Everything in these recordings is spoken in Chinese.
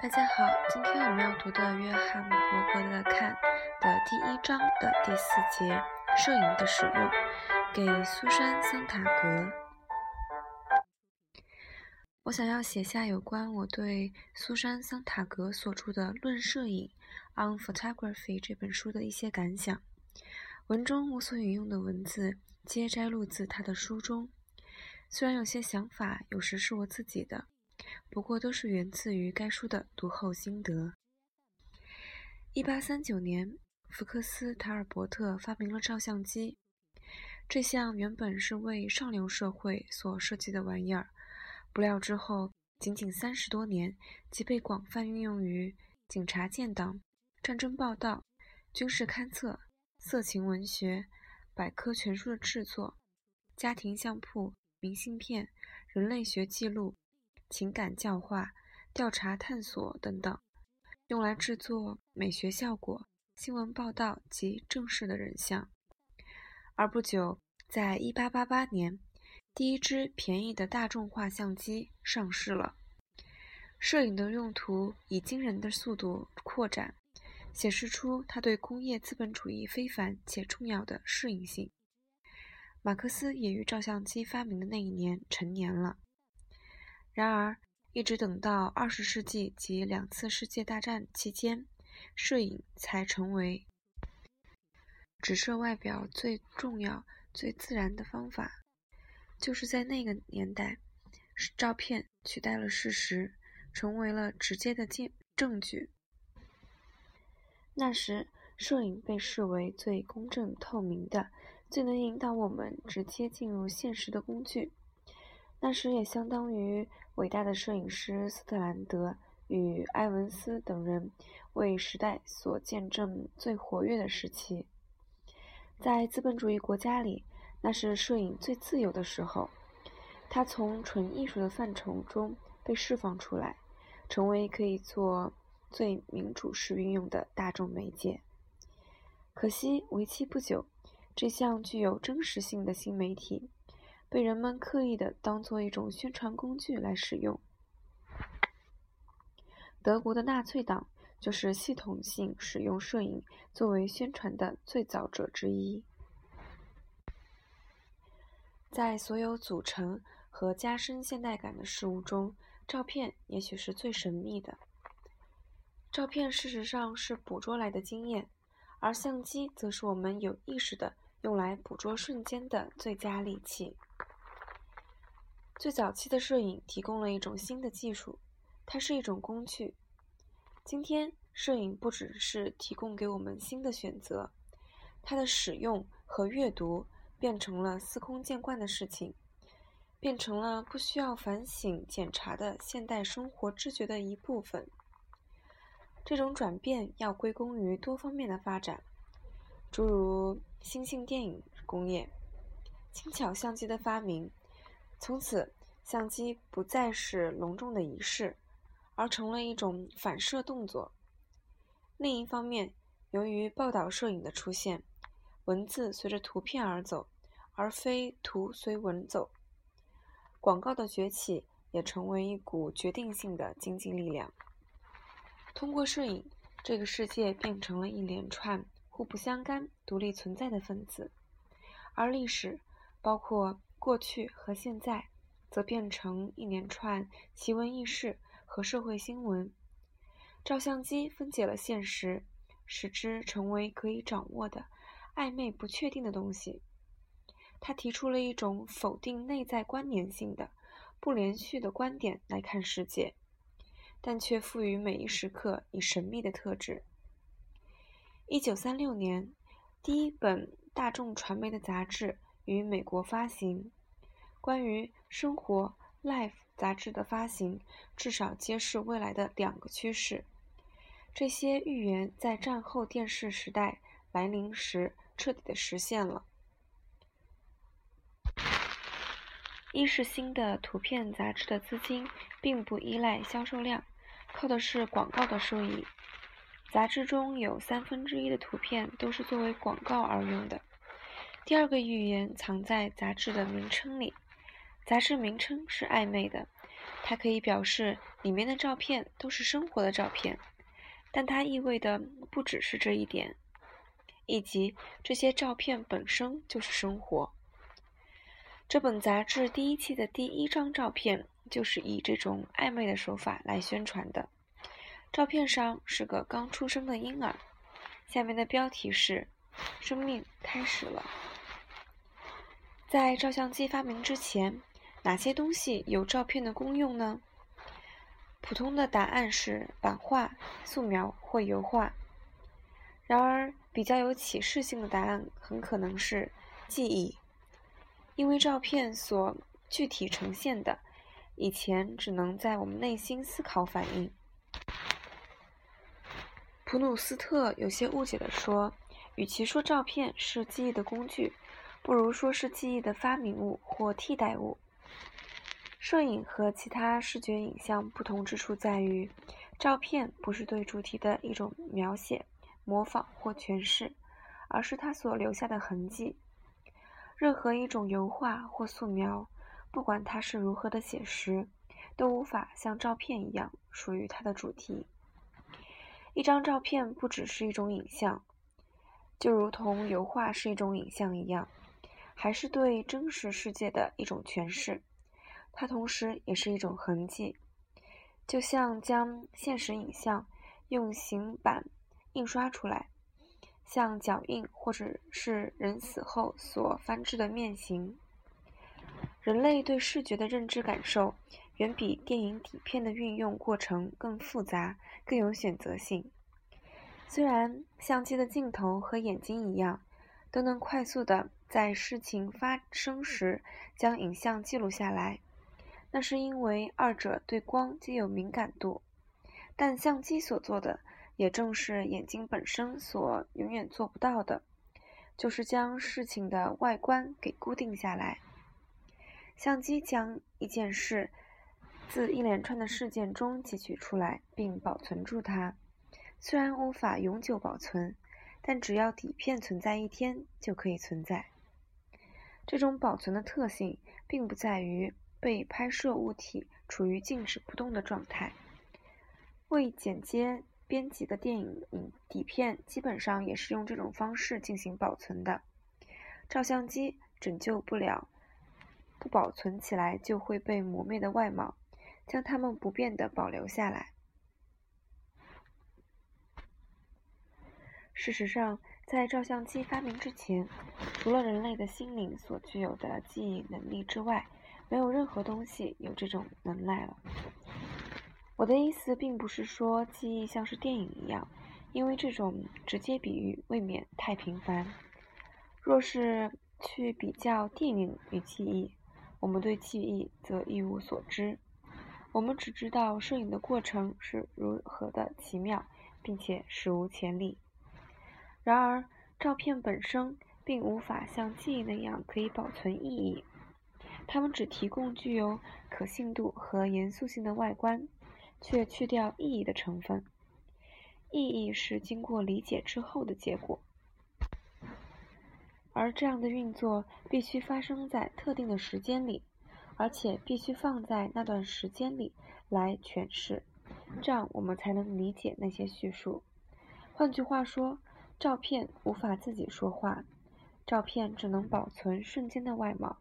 大家好，今天我们要读的《约翰·伯格的看》的第一章的第四节，摄影的使用，给苏珊·桑塔格。我想要写下有关我对苏珊·桑塔格所著的《论摄影》（On Photography） 这本书的一些感想。文中我所引用的文字皆摘录自他的书中，虽然有些想法有时是我自己的。不过都是源自于该书的读后心得。一八三九年，福克斯·塔尔伯特发明了照相机。这项原本是为上流社会所设计的玩意儿，不料之后仅仅三十多年，即被广泛运用于警察建档、战争报道、军事勘测、色情文学、百科全书的制作、家庭相簿、明信片、人类学记录。情感教化、调查探索等等，用来制作美学效果、新闻报道及正式的人像。而不久，在一八八八年，第一支便宜的大众化相机上市了。摄影的用途以惊人的速度扩展，显示出它对工业资本主义非凡且重要的适应性。马克思也于照相机发明的那一年成年了。然而，一直等到二十世纪及两次世界大战期间，摄影才成为直射外表最重要、最自然的方法。就是在那个年代，照片取代了事实，成为了直接的证证据。那时，摄影被视为最公正透明的、最能引导我们直接进入现实的工具。那时也相当于伟大的摄影师斯特兰德与埃文斯等人为时代所见证最活跃的时期。在资本主义国家里，那是摄影最自由的时候。它从纯艺术的范畴中被释放出来，成为可以做最民主式运用的大众媒介。可惜，为期不久，这项具有真实性的新媒体。被人们刻意的当做一种宣传工具来使用。德国的纳粹党就是系统性使用摄影作为宣传的最早者之一。在所有组成和加深现代感的事物中，照片也许是最神秘的。照片事实上是捕捉来的经验，而相机则是我们有意识的用来捕捉瞬间的最佳利器。最早期的摄影提供了一种新的技术，它是一种工具。今天，摄影不只是提供给我们新的选择，它的使用和阅读变成了司空见惯的事情，变成了不需要反省检查的现代生活知觉的一部分。这种转变要归功于多方面的发展，诸如新兴电影工业、轻巧相机的发明。从此，相机不再是隆重的仪式，而成了一种反射动作。另一方面，由于报道摄影的出现，文字随着图片而走，而非图随文走。广告的崛起也成为一股决定性的经济力量。通过摄影，这个世界变成了一连串互不相干、独立存在的分子，而历史，包括。过去和现在，则变成一连串奇闻异事和社会新闻。照相机分解了现实，使之成为可以掌握的、暧昧不确定的东西。他提出了一种否定内在关联性的、不连续的观点来看世界，但却赋予每一时刻以神秘的特质。一九三六年，第一本大众传媒的杂志。于美国发行。关于生活《Life》杂志的发行，至少揭示未来的两个趋势。这些预言在战后电视时代来临时彻底的实现了。一是新的图片杂志的资金并不依赖销售量，靠的是广告的收益。杂志中有三分之一的图片都是作为广告而用的。第二个预言藏在杂志的名称里，杂志名称是暧昧的，它可以表示里面的照片都是生活的照片，但它意味的不只是这一点，以及这些照片本身就是生活。这本杂志第一期的第一张照片就是以这种暧昧的手法来宣传的。照片上是个刚出生的婴儿，下面的标题是“生命开始了”。在照相机发明之前，哪些东西有照片的功用呢？普通的答案是版画、素描或油画。然而，比较有启示性的答案很可能是记忆。因为照片所具体呈现的，以前只能在我们内心思考反应。普鲁斯特有些误解地说：“与其说照片是记忆的工具，不如说是记忆的发明物或替代物。”摄影和其他视觉影像不同之处在于，照片不是对主题的一种描写、模仿或诠释，而是它所留下的痕迹。任何一种油画或素描，不管它是如何的写实，都无法像照片一样属于它的主题。一张照片不只是一种影像，就如同油画是一种影像一样，还是对真实世界的一种诠释。它同时也是一种痕迹，就像将现实影像用形板印刷出来。像脚印，或者是人死后所翻制的面型。人类对视觉的认知感受，远比电影底片的运用过程更复杂、更有选择性。虽然相机的镜头和眼睛一样，都能快速的在事情发生时将影像记录下来，那是因为二者对光皆有敏感度，但相机所做的。也正是眼睛本身所永远做不到的，就是将事情的外观给固定下来。相机将一件事自一连串的事件中汲取出来，并保存住它。虽然无法永久保存，但只要底片存在一天，就可以存在。这种保存的特性，并不在于被拍摄物体处于静止不动的状态。未剪接。编辑的电影影底片基本上也是用这种方式进行保存的。照相机拯救不了不保存起来就会被磨灭的外貌，将它们不变的保留下来。事实上，在照相机发明之前，除了人类的心灵所具有的记忆能力之外，没有任何东西有这种能耐了。我的意思并不是说记忆像是电影一样，因为这种直接比喻未免太平凡。若是去比较电影与记忆，我们对记忆则一无所知。我们只知道摄影的过程是如何的奇妙，并且史无前例。然而，照片本身并无法像记忆那样可以保存意义，它们只提供具有可信度和严肃性的外观。却去掉意义的成分，意义是经过理解之后的结果，而这样的运作必须发生在特定的时间里，而且必须放在那段时间里来诠释，这样我们才能理解那些叙述。换句话说，照片无法自己说话，照片只能保存瞬间的外貌。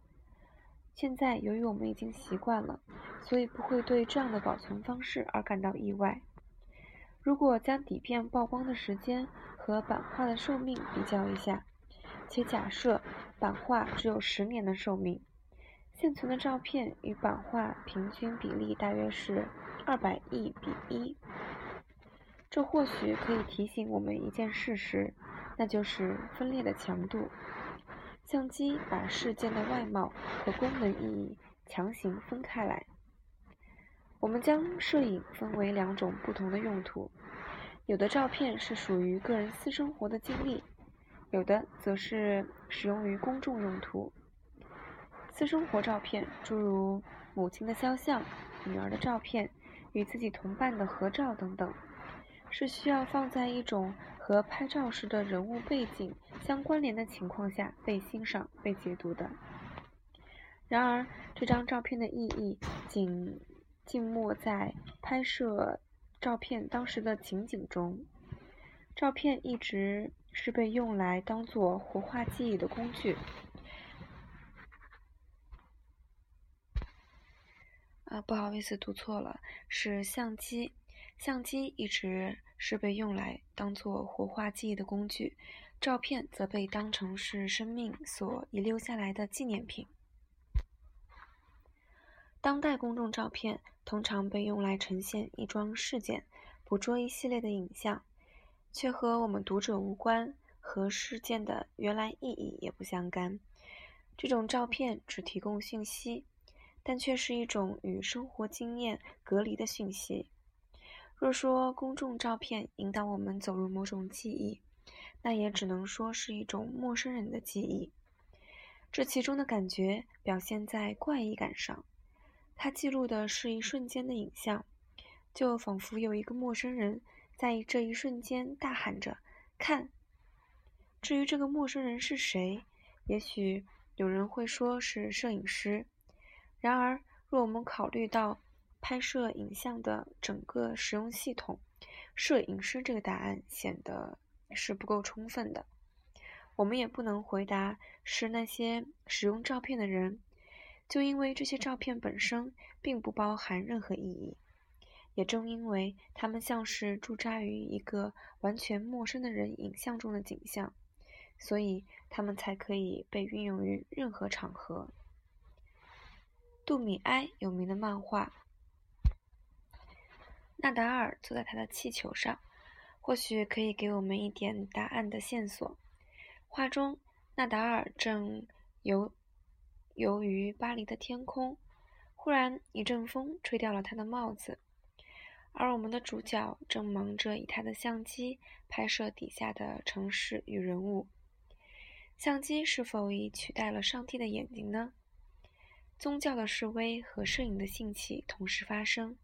现在，由于我们已经习惯了，所以不会对这样的保存方式而感到意外。如果将底片曝光的时间和版画的寿命比较一下，且假设版画只有十年的寿命，现存的照片与版画平均比例大约是二百亿比一。这或许可以提醒我们一件事实，那就是分裂的强度。相机把事件的外貌和功能意义强行分开来。我们将摄影分为两种不同的用途：有的照片是属于个人私生活的经历，有的则是使用于公众用途。私生活照片，诸如母亲的肖像、女儿的照片、与自己同伴的合照等等，是需要放在一种。和拍照时的人物背景相关联的情况下被欣赏、被解读的。然而，这张照片的意义仅浸没在拍摄照片当时的情景中。照片一直是被用来当做活化记忆的工具。啊，不好意思，读错了，是相机。相机一直是被用来当做活化记忆的工具，照片则被当成是生命所遗留下来的纪念品。当代公众照片通常被用来呈现一桩事件，捕捉一系列的影像，却和我们读者无关，和事件的原来意义也不相干。这种照片只提供讯息，但却是一种与生活经验隔离的讯息。若说公众照片引导我们走入某种记忆，那也只能说是一种陌生人的记忆。这其中的感觉表现在怪异感上。它记录的是一瞬间的影像，就仿佛有一个陌生人在这一瞬间大喊着“看”。至于这个陌生人是谁，也许有人会说是摄影师。然而，若我们考虑到拍摄影像的整个使用系统，摄影师这个答案显得是不够充分的。我们也不能回答是那些使用照片的人。就因为这些照片本身并不包含任何意义，也正因为他们像是驻扎于一个完全陌生的人影像中的景象，所以他们才可以被运用于任何场合。杜米埃有名的漫画《纳达尔坐在他的气球上》，或许可以给我们一点答案的线索。画中，纳达尔正游。游于巴黎的天空，忽然一阵风吹掉了他的帽子，而我们的主角正忙着以他的相机拍摄底下的城市与人物。相机是否已取代了上帝的眼睛呢？宗教的示威和摄影的兴起同时发生。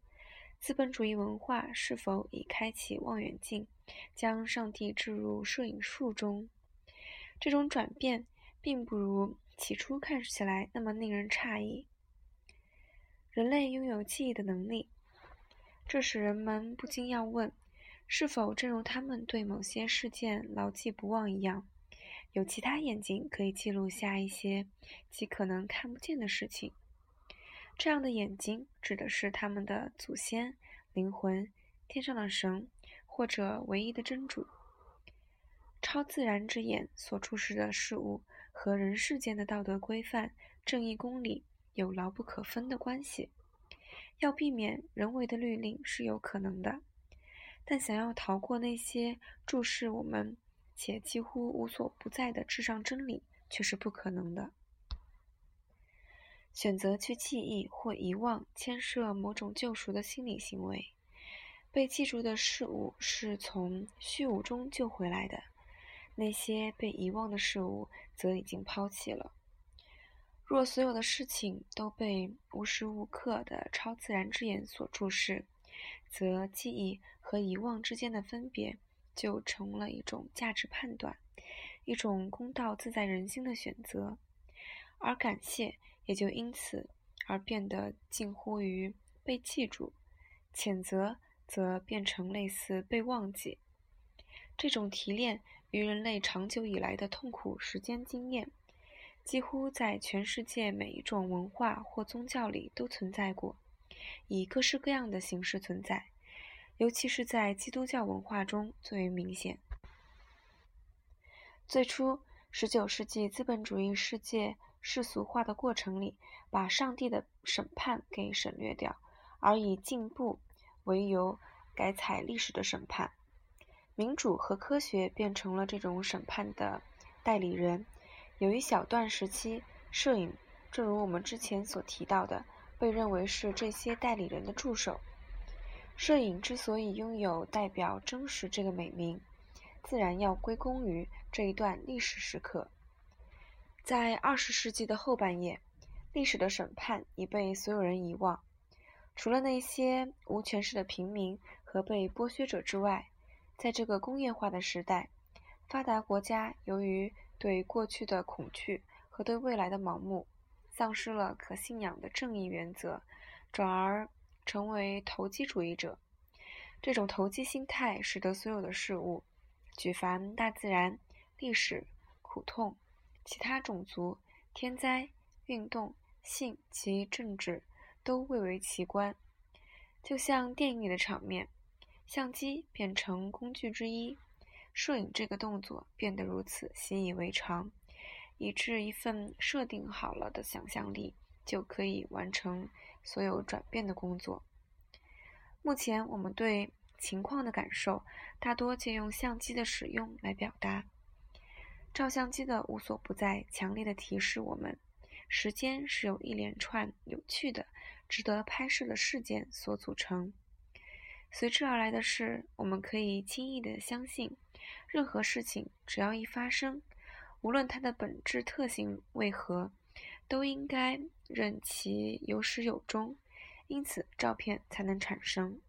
资本主义文化是否已开启望远镜，将上帝置入摄影术中？这种转变并不如。起初看起来那么令人诧异。人类拥有记忆的能力，这使人们不禁要问：是否正如他们对某些事件牢记不忘一样，有其他眼睛可以记录下一些极可能看不见的事情？这样的眼睛指的是他们的祖先、灵魂、天上的神，或者唯一的真主。超自然之眼所注视的事物。和人世间的道德规范、正义公理有牢不可分的关系。要避免人为的律令是有可能的，但想要逃过那些注视我们且几乎无所不在的至上真理却是不可能的。选择去记忆或遗忘，牵涉某种救赎的心理行为。被记住的事物是从虚无中救回来的。那些被遗忘的事物则已经抛弃了。若所有的事情都被无时无刻的超自然之眼所注视，则记忆和遗忘之间的分别就成了一种价值判断，一种公道自在人心的选择，而感谢也就因此而变得近乎于被记住，谴责则变成类似被忘记。这种提炼。与人类长久以来的痛苦时间经验，几乎在全世界每一种文化或宗教里都存在过，以各式各样的形式存在，尤其是在基督教文化中最为明显。最初，19世纪资本主义世界世俗化的过程里，把上帝的审判给省略掉，而以进步为由改采历史的审判。民主和科学变成了这种审判的代理人。有一小段时期，摄影，正如我们之前所提到的，被认为是这些代理人的助手。摄影之所以拥有代表真实这个美名，自然要归功于这一段历史时刻。在二十世纪的后半叶，历史的审判已被所有人遗忘，除了那些无权势的平民和被剥削者之外。在这个工业化的时代，发达国家由于对过去的恐惧和对未来的盲目，丧失了可信仰的正义原则，转而成为投机主义者。这种投机心态使得所有的事物，举凡大自然、历史、苦痛、其他种族、天灾、运动、性及政治，都蔚为奇观。就像电影里的场面，相机变成工具之一，摄影这个动作变得如此习以为常，以致一份设定好了的想象力就可以完成所有转变的工作。目前我们对情况的感受，大多借用相机的使用来表达。照相机的无所不在，强烈的提示我们，时间是由一连串有趣的、值得拍摄的事件所组成。随之而来的是，我们可以轻易地相信，任何事情只要一发生，无论它的本质特性为何，都应该任其有始有终。因此，照片才能产生。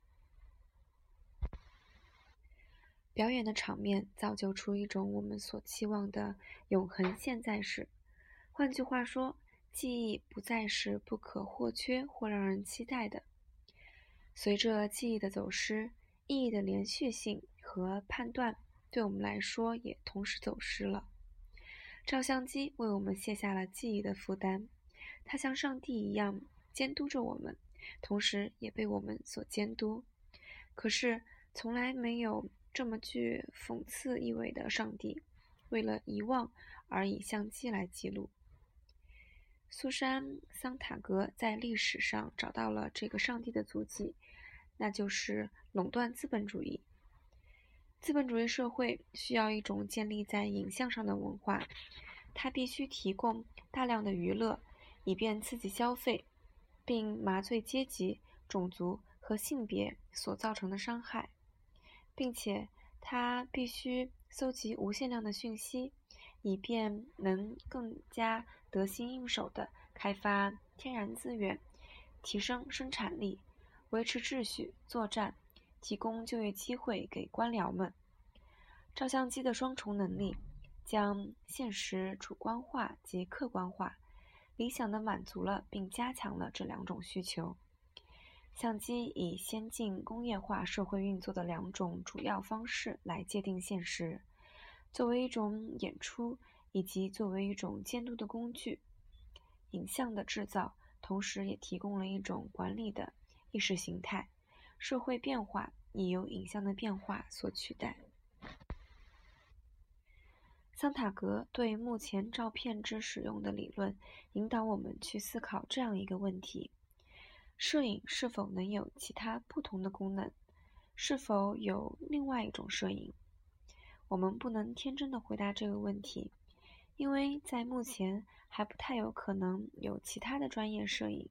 表演的场面造就出一种我们所期望的永恒现在式。换句话说，记忆不再是不可或缺或让人期待的。随着记忆的走失，意义的连续性和判断对我们来说也同时走失了。照相机为我们卸下了记忆的负担，它像上帝一样监督着我们。同时也被我们所监督。可是，从来没有这么具讽刺意味的上帝，为了遗忘而以相机来记录。苏珊·桑塔格在历史上找到了这个上帝的足迹，那就是垄断资本主义。资本主义社会需要一种建立在影像上的文化，它必须提供大量的娱乐，以便刺激消费。并麻醉阶级、种族和性别所造成的伤害，并且他必须搜集无限量的讯息，以便能更加得心应手地开发天然资源，提升生产力，维持秩序、作战，提供就业机会给官僚们。照相机的双重能力将现实主观化及客观化。理想地满足了并加强了这两种需求。相机以先进工业化社会运作的两种主要方式来界定现实，作为一种演出以及作为一种监督的工具。影像的制造同时也提供了一种管理的意识形态。社会变化已由影像的变化所取代。桑塔格对目前照片之使用的理论，引导我们去思考这样一个问题：摄影是否能有其他不同的功能？是否有另外一种摄影？我们不能天真的回答这个问题，因为在目前还不太有可能有其他的专业摄影。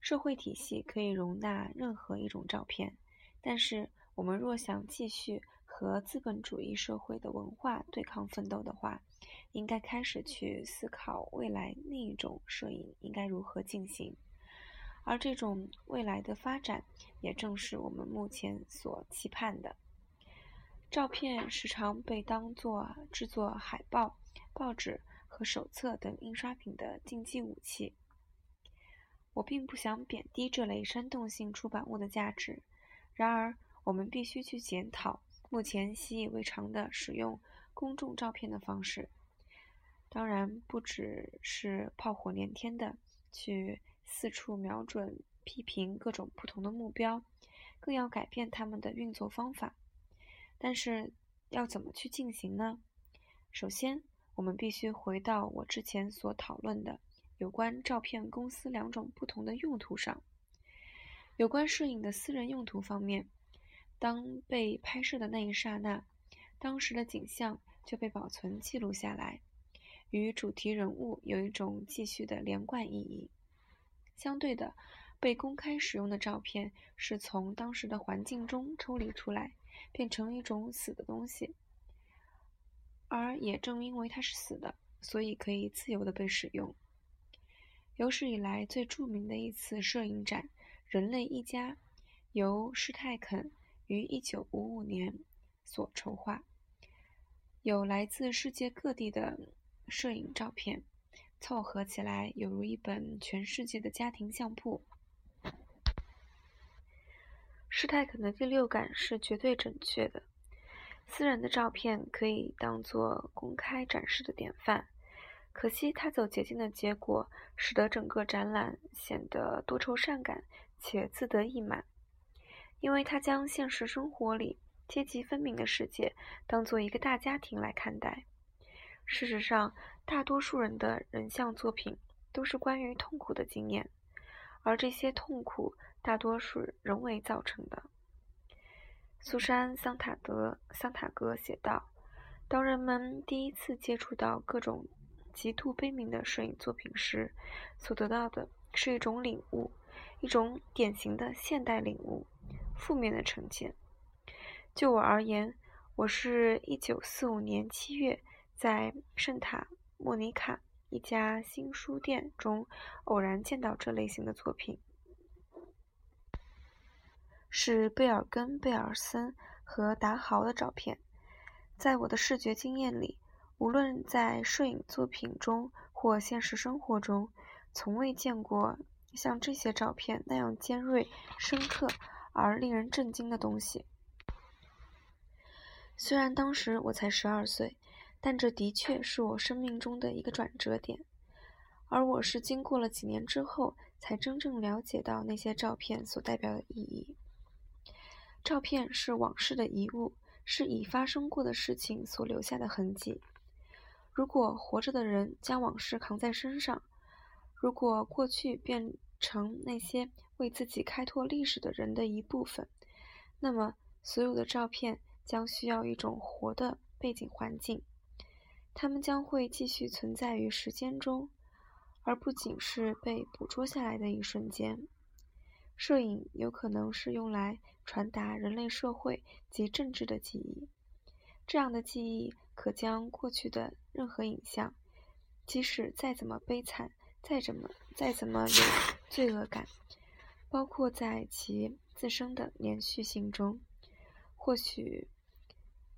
社会体系可以容纳任何一种照片，但是我们若想继续。和资本主义社会的文化对抗奋斗的话，应该开始去思考未来另一种摄影应该如何进行，而这种未来的发展也正是我们目前所期盼的。照片时常被当作制作海报、报纸和手册等印刷品的竞技武器。我并不想贬低这类煽动性出版物的价值，然而我们必须去检讨。目前习以为常的使用公众照片的方式，当然不只是炮火连天的去四处瞄准、批评各种不同的目标，更要改变他们的运作方法。但是要怎么去进行呢？首先，我们必须回到我之前所讨论的有关照片公司两种不同的用途上。有关摄影的私人用途方面。当被拍摄的那一刹那，当时的景象就被保存记录下来，与主题人物有一种继续的连贯意义。相对的，被公开使用的照片是从当时的环境中抽离出来，变成一种死的东西。而也正因为它是死的，所以可以自由的被使用。有史以来最著名的一次摄影展——人类一家，由施泰肯。于一九五五年所筹划，有来自世界各地的摄影照片，凑合起来犹如一本全世界的家庭相簿。施泰肯的第六感是绝对准确的。私人的照片可以当做公开展示的典范，可惜他走捷径的结果，使得整个展览显得多愁善感且自得意满，因为他将现实生活里阶级分明的世界当做一个大家庭来看待。事实上，大多数人的人像作品都是关于痛苦的经验，而这些痛苦大多数人为造成的。苏珊·桑塔德桑塔格写道：“当人们第一次接触到各种极度悲悯的摄影作品时，所得到的是一种领悟，一种典型的现代领悟，负面的呈现。就我而言，我是一九四五年七月在圣塔莫尼卡一家新书店中偶然见到这类型的作品。”是贝尔根、贝尔森和达豪的照片。在我的视觉经验里，无论在摄影作品中或现实生活中，从未见过像这些照片那样尖锐、深刻而令人震惊的东西。虽然当时我才十二岁，但这的确是我生命中的一个转折点。而我是经过了几年之后，才真正了解到那些照片所代表的意义。照片是往事的遗物，是已发生过的事情所留下的痕迹。如果活着的人将往事扛在身上，如果过去变成那些为自己开拓历史的人的一部分，那么所有的照片将需要一种活的背景环境，它们将会继续存在于时间中，而不仅是被捕捉下来的一瞬间。摄影有可能是用来传达人类社会及政治的记忆，这样的记忆可将过去的任何影像，即使再怎么悲惨，再怎么再怎么有罪恶感，包括在其自身的连续性中，或许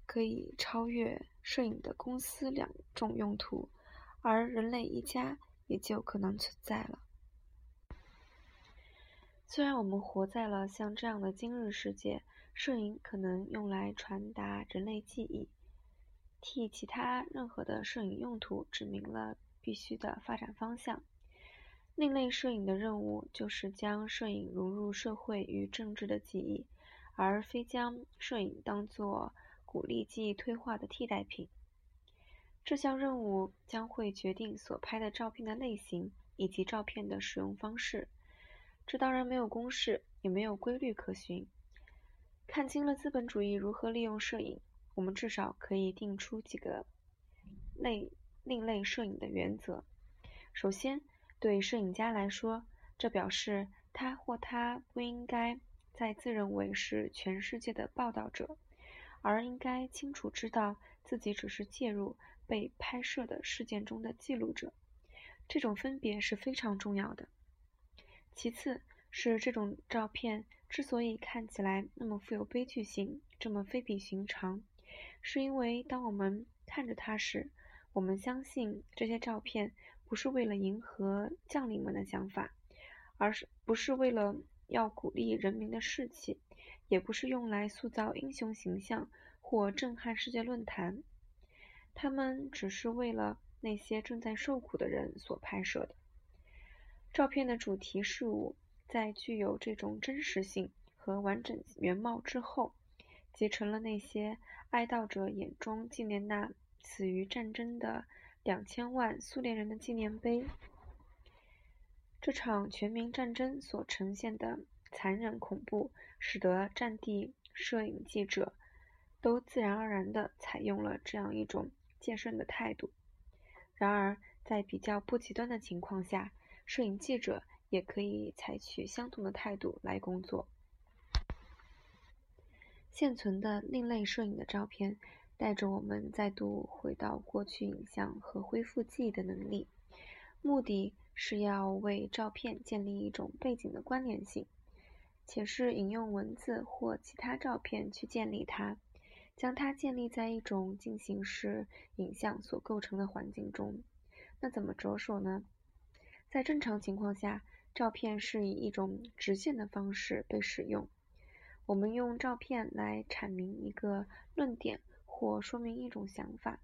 可以超越摄影的公司两种用途，而人类一家也就可能存在了。虽然我们活在了像这样的今日世界，摄影可能用来传达人类记忆，替其他任何的摄影用途指明了必须的发展方向。另类摄影的任务就是将摄影融入社会与政治的记忆，而非将摄影当作鼓励记忆退化的替代品。这项任务将会决定所拍的照片的类型以及照片的使用方式。这当然没有公式，也没有规律可循。看清了资本主义如何利用摄影，我们至少可以定出几个类另类摄影的原则。首先，对摄影家来说，这表示他或她不应该再自认为是全世界的报道者，而应该清楚知道自己只是介入被拍摄的事件中的记录者。这种分别是非常重要的。其次是这种照片之所以看起来那么富有悲剧性，这么非比寻常，是因为当我们看着它时，我们相信这些照片不是为了迎合将领们的想法，而是不是为了要鼓励人民的士气，也不是用来塑造英雄形象或震撼世界论坛，他们只是为了那些正在受苦的人所拍摄的。照片的主题事物在具有这种真实性和完整原貌之后，结成了那些哀悼者眼中纪念那死于战争的两千万苏联人的纪念碑。这场全民战争所呈现的残忍恐怖，使得战地摄影记者都自然而然地采用了这样一种戒慎的态度。然而，在比较不极端的情况下，摄影记者也可以采取相同的态度来工作。现存的另类摄影的照片，带着我们再度回到过去影像和恢复记忆的能力，目的是要为照片建立一种背景的关联性，且是引用文字或其他照片去建立它，将它建立在一种进行式影像所构成的环境中。那怎么着手呢？在正常情况下，照片是以一种直线的方式被使用。我们用照片来阐明一个论点或说明一种想法，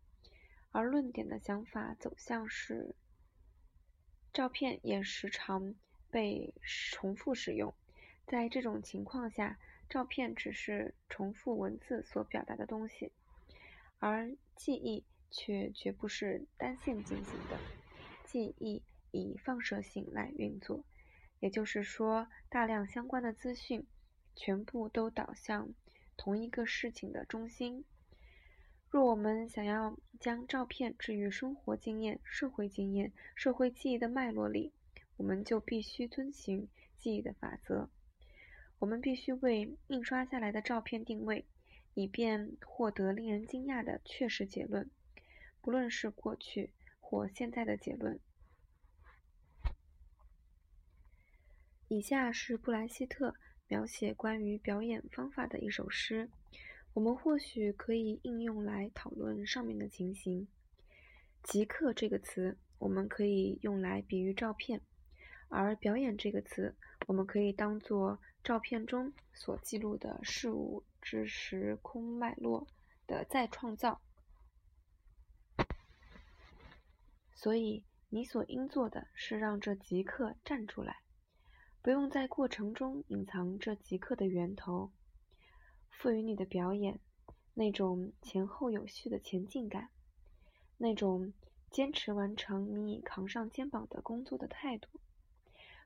而论点的想法走向是，照片也时常被重复使用。在这种情况下，照片只是重复文字所表达的东西，而记忆却绝不是单线进行的。记忆以放射性来运作，也就是说，大量相关的资讯。全部都导向同一个事情的中心。若我们想要将照片置于生活经验、社会经验、社会记忆的脉络里，我们就必须遵循记忆的法则。我们必须为印刷下来的照片定位，以便获得令人惊讶的确实结论，不论是过去或现在的结论。以下是布莱希特。描写关于表演方法的一首诗，我们或许可以应用来讨论上面的情形。即刻这个词，我们可以用来比喻照片，而表演这个词，我们可以当做照片中所记录的事物之时空脉络的再创造。所以，你所应做的是让这即刻站出来。不用在过程中隐藏这即刻的源头，赋予你的表演那种前后有序的前进感，那种坚持完成你已扛上肩膀的工作的态度。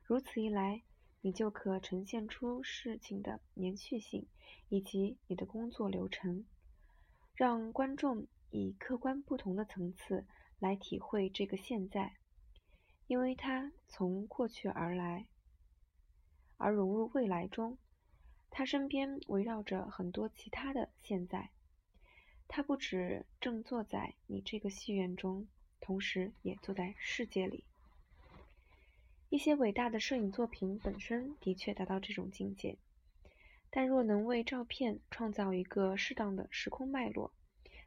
如此一来，你就可呈现出事情的连续性以及你的工作流程，让观众以客观不同的层次来体会这个现在，因为它从过去而来。而融入未来中，他身边围绕着很多其他的现在。他不止正坐在你这个戏院中，同时也坐在世界里。一些伟大的摄影作品本身的确达到这种境界，但若能为照片创造一个适当的时空脉络，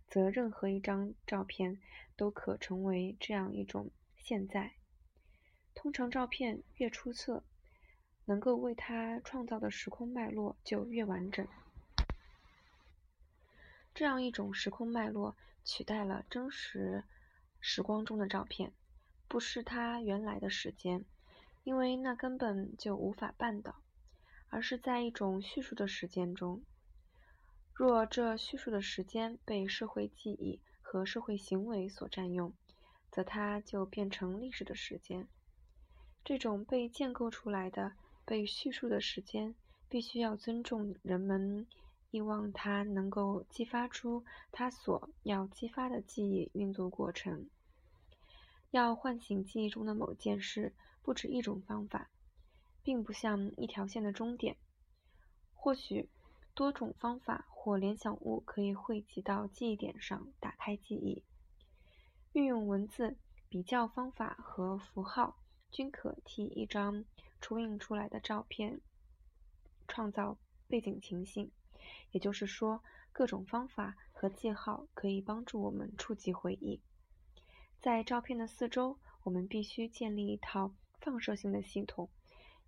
则任何一张照片都可成为这样一种现在。通常，照片越出色。能够为他创造的时空脉络就越完整。这样一种时空脉络取代了真实时光中的照片，不是他原来的时间，因为那根本就无法办到，而是在一种叙述的时间中。若这叙述的时间被社会记忆和社会行为所占用，则它就变成历史的时间。这种被建构出来的。被叙述的时间必须要尊重人们希望它能够激发出它所要激发的记忆运作过程。要唤醒记忆中的某件事，不止一种方法，并不像一条线的终点。或许多种方法或联想物可以汇集到记忆点上，打开记忆。运用文字、比较方法和符号均可替一张。初印出来的照片创造背景情形，也就是说，各种方法和记号可以帮助我们触及回忆。在照片的四周，我们必须建立一套放射性的系统，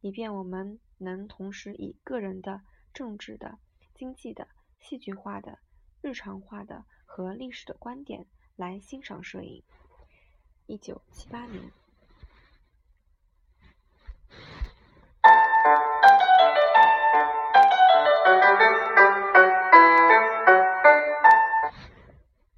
以便我们能同时以个人的、政治的、经济的、戏剧化的、日常化的和历史的观点来欣赏摄影。一九七八年。